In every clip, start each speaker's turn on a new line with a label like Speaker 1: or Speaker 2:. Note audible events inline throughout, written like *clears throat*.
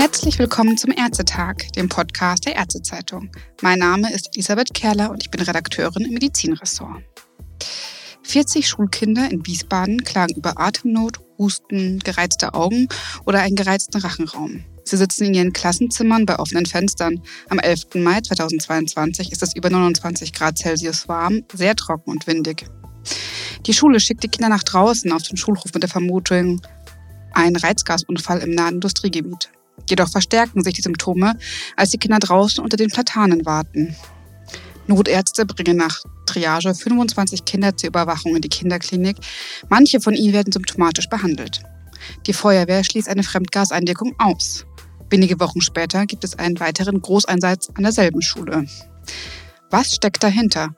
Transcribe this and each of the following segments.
Speaker 1: Herzlich willkommen zum Ärztetag, dem Podcast der Ärztezeitung. Mein Name ist Elisabeth Kerler und ich bin Redakteurin im Medizinressort. 40 Schulkinder in Wiesbaden klagen über Atemnot, Husten, gereizte Augen oder einen gereizten Rachenraum. Sie sitzen in ihren Klassenzimmern bei offenen Fenstern. Am 11. Mai 2022 ist es über 29 Grad Celsius warm, sehr trocken und windig. Die Schule schickt die Kinder nach draußen auf den Schulhof mit der Vermutung, ein Reizgasunfall im nahen Industriegebiet. Jedoch verstärken sich die Symptome, als die Kinder draußen unter den Platanen warten. Notärzte bringen nach Triage 25 Kinder zur Überwachung in die Kinderklinik. Manche von ihnen werden symptomatisch behandelt. Die Feuerwehr schließt eine Fremdgaseindeckung aus. Wenige Wochen später gibt es einen weiteren Großeinsatz an derselben Schule. Was steckt dahinter?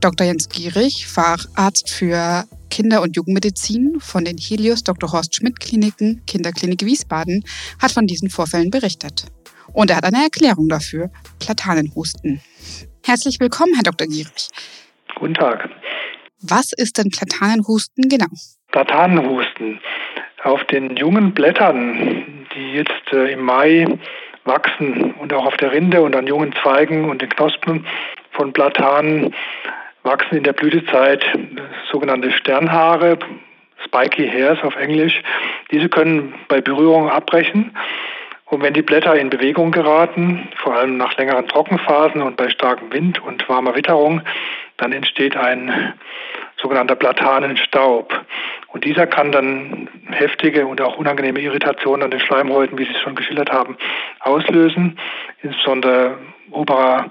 Speaker 1: Dr. Jens Gierig, Facharzt für Kinder- und Jugendmedizin von den Helios Dr. Horst Schmidt Kliniken, Kinderklinik Wiesbaden, hat von diesen Vorfällen berichtet. Und er hat eine Erklärung dafür, Platanenhusten. Herzlich willkommen, Herr Dr. Gierig.
Speaker 2: Guten Tag.
Speaker 1: Was ist denn Platanenhusten genau?
Speaker 2: Platanenhusten. Auf den jungen Blättern, die jetzt äh, im Mai wachsen und auch auf der Rinde und an jungen Zweigen und den Knospen von Platanen wachsen in der Blütezeit sogenannte Sternhaare, Spiky Hairs auf Englisch. Diese können bei Berührung abbrechen. Und wenn die Blätter in Bewegung geraten, vor allem nach längeren Trockenphasen und bei starkem Wind und warmer Witterung, dann entsteht ein sogenannter Platanenstaub. Und dieser kann dann heftige und auch unangenehme Irritationen an den Schleimhäuten, wie Sie es schon geschildert haben, auslösen, insbesondere oberer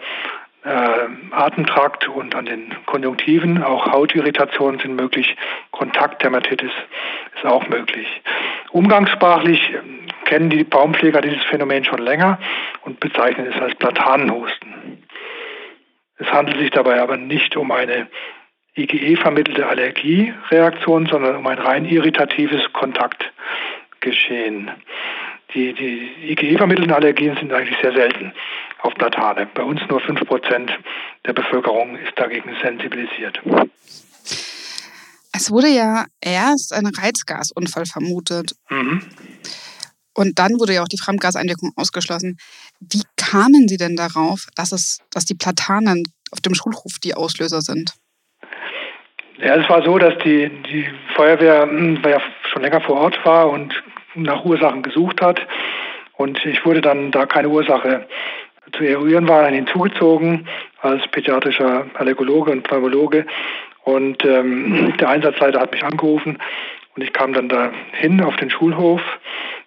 Speaker 2: Atemtrakt und an den Konjunktiven. Auch Hautirritationen sind möglich. Kontaktdermatitis ist auch möglich. Umgangssprachlich kennen die Baumpfleger dieses Phänomen schon länger und bezeichnen es als Platanenhusten. Es handelt sich dabei aber nicht um eine IgE-vermittelte Allergiereaktion, sondern um ein rein irritatives Kontaktgeschehen. Die, die IgE-vermittelten Allergien sind eigentlich sehr selten auf Platane. Bei uns nur 5% der Bevölkerung ist dagegen sensibilisiert.
Speaker 1: Es wurde ja erst ein Reizgasunfall vermutet. Mhm. Und dann wurde ja auch die Fremdgaseinwirkung ausgeschlossen. Wie kamen Sie denn darauf, dass, es, dass die Platanen auf dem Schulhof die Auslöser sind?
Speaker 2: Ja, es war so, dass die, die Feuerwehr hm, ja schon länger vor Ort war und nach Ursachen gesucht hat. Und ich wurde dann, da keine Ursache zu eruieren war, hinzugezogen als pädiatrischer Allergologe und Pneumologe. Und ähm, *clears throat* der Einsatzleiter hat mich angerufen und ich kam dann dahin auf den Schulhof.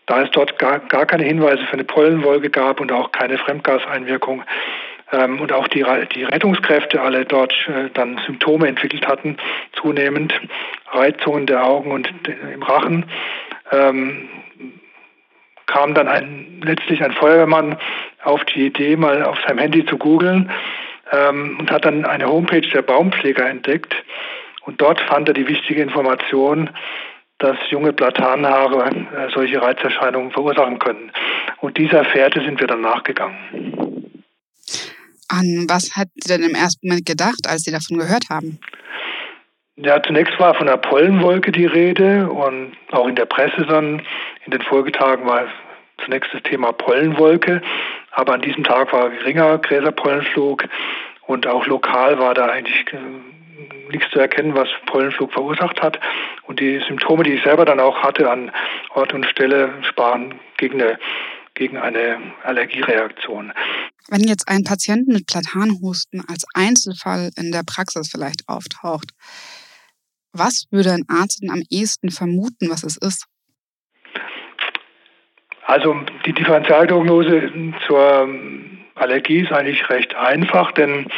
Speaker 2: Da es dort gar, gar keine Hinweise für eine Pollenwolke gab und auch keine Fremdgaseinwirkung ähm, und auch die, die Rettungskräfte alle dort äh, dann Symptome entwickelt hatten, zunehmend Reizungen der Augen und im Rachen, ähm, kam dann ein, letztlich ein Feuerwehrmann auf die Idee, mal auf seinem Handy zu googeln ähm, und hat dann eine Homepage der Baumpfleger entdeckt. Und dort fand er die wichtige Information, dass junge Platanhaare äh, solche Reizerscheinungen verursachen können. Und dieser Fährte sind wir dann nachgegangen.
Speaker 1: An was hat Sie denn im ersten Moment gedacht, als Sie davon gehört haben?
Speaker 2: Ja, zunächst war von einer Pollenwolke die Rede und auch in der Presse dann in den Folgetagen war zunächst das Thema Pollenwolke, aber an diesem Tag war geringer Gräserpollenflug und auch lokal war da eigentlich äh, nichts zu erkennen, was Pollenflug verursacht hat. Und die Symptome, die ich selber dann auch hatte an Ort und Stelle, sprachen gegen eine, gegen eine Allergiereaktion.
Speaker 1: Wenn jetzt ein Patient mit Platanhusten als Einzelfall in der Praxis vielleicht auftaucht, was würde ein Arzt denn am ehesten vermuten, was es ist?
Speaker 2: Also die Differentialdiagnose zur Allergie ist eigentlich recht einfach, denn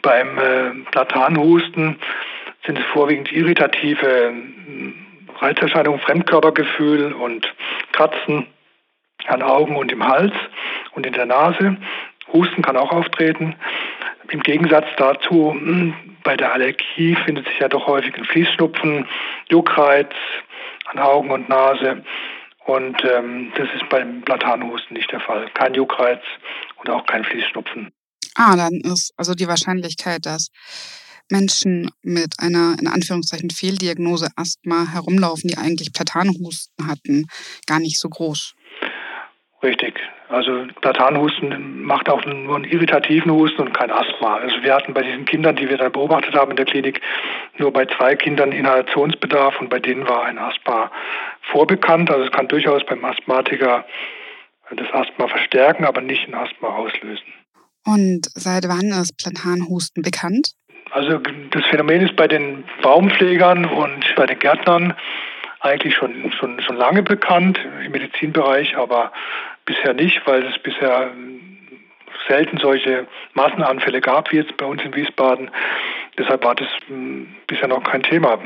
Speaker 2: beim äh, Platanhusten sind es vorwiegend irritative hm, Reizerscheinungen, Fremdkörpergefühl und Kratzen an Augen und im Hals und in der Nase. Husten kann auch auftreten. Im Gegensatz dazu, hm, bei der Allergie findet sich ja doch häufig ein Fließschnupfen, Juckreiz an Augen und Nase und ähm, das ist beim Platanhusten nicht der Fall. Kein Juckreiz und auch kein Fließschnupfen.
Speaker 1: Ah, dann ist also die Wahrscheinlichkeit, dass Menschen mit einer in Anführungszeichen Fehldiagnose Asthma herumlaufen, die eigentlich Platanhusten hatten, gar nicht so groß.
Speaker 2: Richtig. Also Platanhusten macht auch nur einen irritativen Husten und kein Asthma. Also wir hatten bei diesen Kindern, die wir da beobachtet haben in der Klinik, nur bei zwei Kindern Inhalationsbedarf und bei denen war ein Asthma vorbekannt. Also es kann durchaus beim Asthmatiker das Asthma verstärken, aber nicht ein Asthma auslösen.
Speaker 1: Und seit wann ist Platanhusten bekannt?
Speaker 2: Also das Phänomen ist bei den Baumpflegern und bei den Gärtnern eigentlich schon, schon, schon lange bekannt im Medizinbereich, aber bisher nicht, weil es bisher selten solche Massenanfälle gab wie jetzt bei uns in Wiesbaden. Deshalb war das hm, bisher noch kein Thema.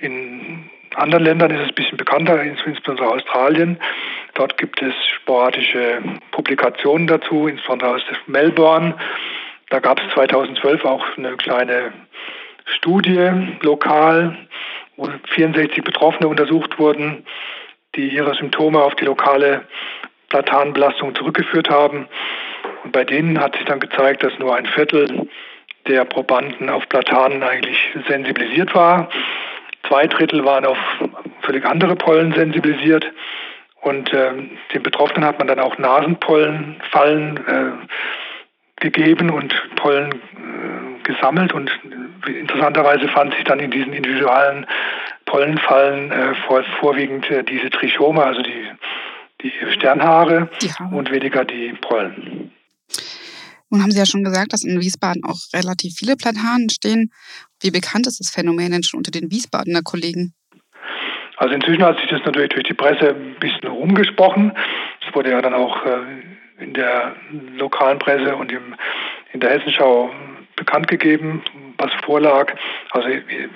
Speaker 2: In anderen Ländern ist es ein bisschen bekannter, insbesondere Australien. Dort gibt es sporadische Publikationen dazu, insbesondere aus Melbourne. Da gab es 2012 auch eine kleine Studie lokal, wo 64 Betroffene untersucht wurden, die ihre Symptome auf die lokale Platanbelastung zurückgeführt haben. Und bei denen hat sich dann gezeigt, dass nur ein Viertel der Probanden auf Platanen eigentlich sensibilisiert war. Zwei Drittel waren auf völlig andere Pollen sensibilisiert. Und äh, den Betroffenen hat man dann auch Nasenpollenfallen äh, gegeben und Pollen äh, gesammelt. Und interessanterweise fand sich dann in diesen individuellen Pollenfallen äh, vor, vorwiegend äh, diese Trichome, also die, die Sternhaare die und weniger die Pollen.
Speaker 1: Nun haben Sie ja schon gesagt, dass in Wiesbaden auch relativ viele Platanen stehen. Wie bekannt ist das Phänomen denn schon unter den Wiesbadener Kollegen?
Speaker 2: Also inzwischen hat sich das natürlich durch die Presse ein bisschen rumgesprochen. Es wurde ja dann auch äh, in der lokalen Presse und im, in der Hessenschau bekannt gegeben, was vorlag. Also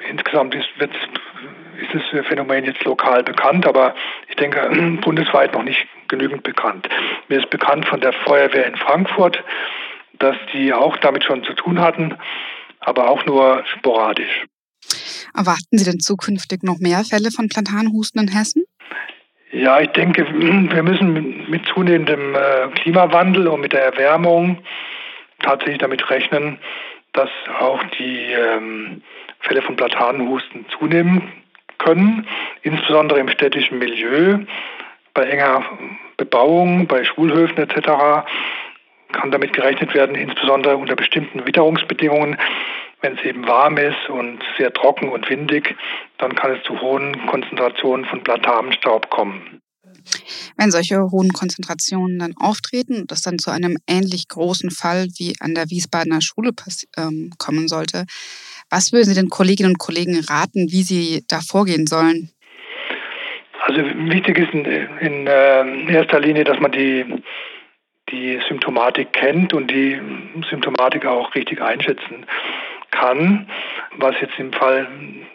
Speaker 2: insgesamt ist, wird, ist das Phänomen jetzt lokal bekannt, aber ich denke *clears throat* bundesweit noch nicht genügend bekannt. Mir ist bekannt von der Feuerwehr in Frankfurt, dass die auch damit schon zu tun hatten, aber auch nur sporadisch.
Speaker 1: Erwarten Sie denn zukünftig noch mehr Fälle von Plantanhusten in Hessen?
Speaker 2: Ja, ich denke, *clears throat* wir müssen mit zunehmendem äh, Klimawandel und mit der Erwärmung tatsächlich damit rechnen, dass auch die ähm, Fälle von Platanenhusten zunehmen können, insbesondere im städtischen Milieu, bei enger Bebauung, bei Schulhöfen etc. kann damit gerechnet werden, insbesondere unter bestimmten Witterungsbedingungen, wenn es eben warm ist und sehr trocken und windig, dann kann es zu hohen Konzentrationen von Platatenstaub kommen.
Speaker 1: Wenn solche hohen Konzentrationen dann auftreten und das dann zu einem ähnlich großen Fall wie an der Wiesbadener Schule ähm, kommen sollte, was würden Sie den Kolleginnen und Kollegen raten, wie sie da vorgehen sollen?
Speaker 2: Also wichtig ist in, in äh, erster Linie, dass man die, die Symptomatik kennt und die Symptomatik auch richtig einschätzen kann. Was jetzt im Fall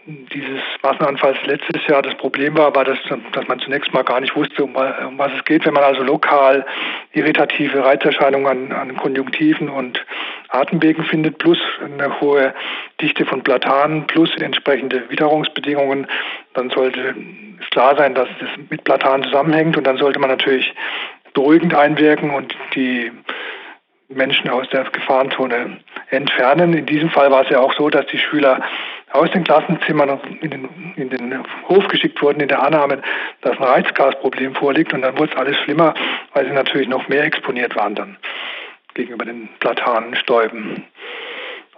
Speaker 2: dieses Massenanfalls letztes Jahr das Problem war, war, dass, dass man zunächst mal gar nicht wusste, um, um was es geht. Wenn man also lokal irritative Reizerscheinungen an, an Konjunktiven und Atemwegen findet, plus eine hohe Dichte von Platanen, plus entsprechende Witterungsbedingungen, dann sollte es klar sein, dass das mit Platanen zusammenhängt und dann sollte man natürlich beruhigend einwirken und die Menschen aus der Gefahrenzone entfernen. In diesem Fall war es ja auch so, dass die Schüler aus den Klassenzimmern in den, in den Hof geschickt wurden, in der Annahme, dass ein Reizgasproblem vorliegt. Und dann wurde es alles schlimmer, weil sie natürlich noch mehr exponiert waren dann gegenüber den Platanenstäuben.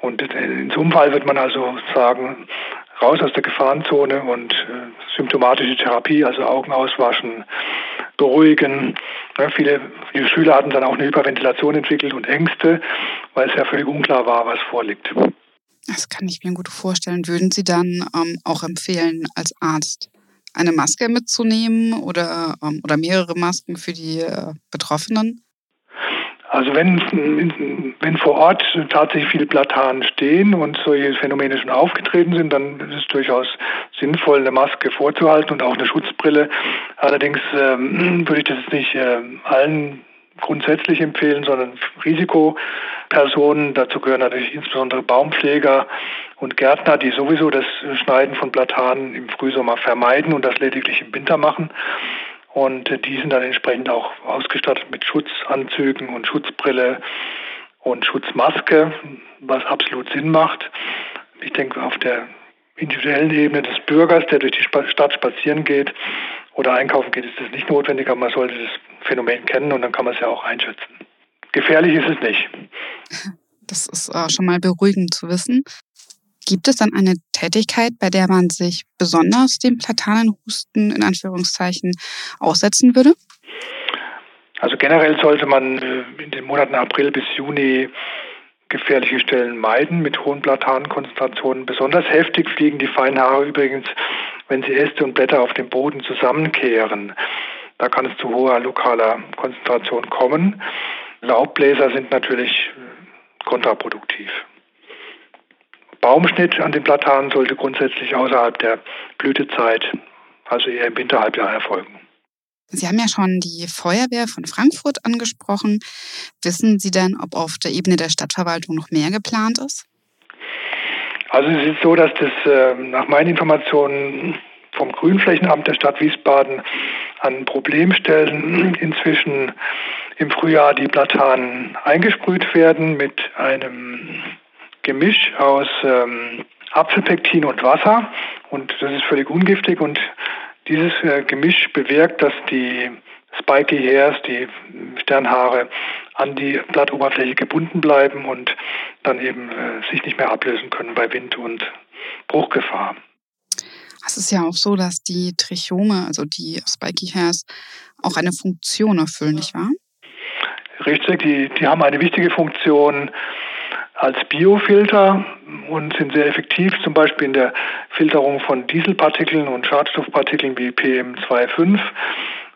Speaker 2: Und in so einem Fall wird man also sagen, raus aus der Gefahrenzone und äh, symptomatische Therapie, also Augen auswaschen, beruhigen. Viele, viele Schüler hatten dann auch eine Hyperventilation entwickelt und Ängste, weil es ja völlig unklar war, was vorliegt.
Speaker 1: Das kann ich mir gut vorstellen. Würden Sie dann ähm, auch empfehlen, als Arzt eine Maske mitzunehmen oder, ähm, oder mehrere Masken für die äh, Betroffenen?
Speaker 2: Also wenn, wenn vor Ort tatsächlich viele Platanen stehen und solche Phänomene schon aufgetreten sind, dann ist es durchaus sinnvoll, eine Maske vorzuhalten und auch eine Schutzbrille. Allerdings ähm, würde ich das nicht äh, allen grundsätzlich empfehlen, sondern Risikopersonen. Dazu gehören natürlich insbesondere Baumpfleger und Gärtner, die sowieso das Schneiden von Platanen im Frühsommer vermeiden und das lediglich im Winter machen. Und die sind dann entsprechend auch ausgestattet mit Schutzanzügen und Schutzbrille und Schutzmaske, was absolut Sinn macht. Ich denke, auf der individuellen Ebene des Bürgers, der durch die Stadt spazieren geht oder einkaufen geht, ist das nicht notwendig, aber man sollte das Phänomen kennen und dann kann man es ja auch einschätzen. Gefährlich ist es nicht.
Speaker 1: Das ist äh, schon mal beruhigend zu wissen. Gibt es dann eine Tätigkeit, bei der man sich besonders dem Platanenhusten in Anführungszeichen aussetzen würde?
Speaker 2: Also generell sollte man äh, in den Monaten April bis Juni gefährliche Stellen meiden mit hohen Platanenkonzentrationen. Besonders heftig fliegen die Feinhaare übrigens, wenn sie Äste und Blätter auf dem Boden zusammenkehren. Da kann es zu hoher lokaler Konzentration kommen. Laubbläser sind natürlich äh, kontraproduktiv. Baumschnitt an den Platanen sollte grundsätzlich außerhalb der Blütezeit, also eher im Winterhalbjahr erfolgen.
Speaker 1: Sie haben ja schon die Feuerwehr von Frankfurt angesprochen. Wissen Sie denn, ob auf der Ebene der Stadtverwaltung noch mehr geplant ist?
Speaker 2: Also es ist so, dass das äh, nach meinen Informationen vom Grünflächenamt der Stadt Wiesbaden an Problemstellen *clears throat* inzwischen im Frühjahr die Platanen eingesprüht werden mit einem Gemisch aus ähm, Apfelpektin und Wasser. Und das ist völlig ungiftig und dieses äh, Gemisch bewirkt, dass die Spiky Hairs, die Sternhaare, an die Blattoberfläche gebunden bleiben und dann eben äh, sich nicht mehr ablösen können bei Wind und Bruchgefahr.
Speaker 1: Es ist ja auch so, dass die Trichome, also die Spiky Hairs, auch eine Funktion erfüllen, nicht wahr?
Speaker 2: Richtig, die, die haben eine wichtige Funktion als Biofilter und sind sehr effektiv, zum Beispiel in der Filterung von Dieselpartikeln und Schadstoffpartikeln wie PM2,5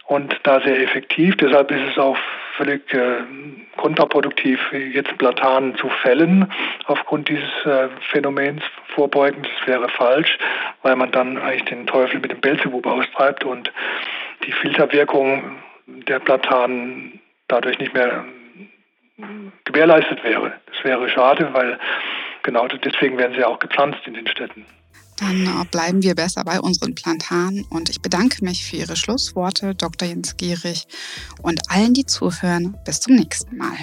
Speaker 2: und da sehr effektiv. Deshalb ist es auch völlig äh, kontraproduktiv, jetzt Platanen zu fällen aufgrund dieses äh, Phänomens vorbeugen. Das wäre falsch, weil man dann eigentlich den Teufel mit dem Belzebub austreibt und die Filterwirkung der Platanen dadurch nicht mehr gewährleistet wäre. Das wäre schade, weil genau deswegen werden sie auch gepflanzt in den Städten.
Speaker 1: Dann bleiben wir besser bei unseren Plantanen und ich bedanke mich für Ihre Schlussworte, Dr. Jens Gierig, und allen, die zuhören. Bis zum nächsten Mal.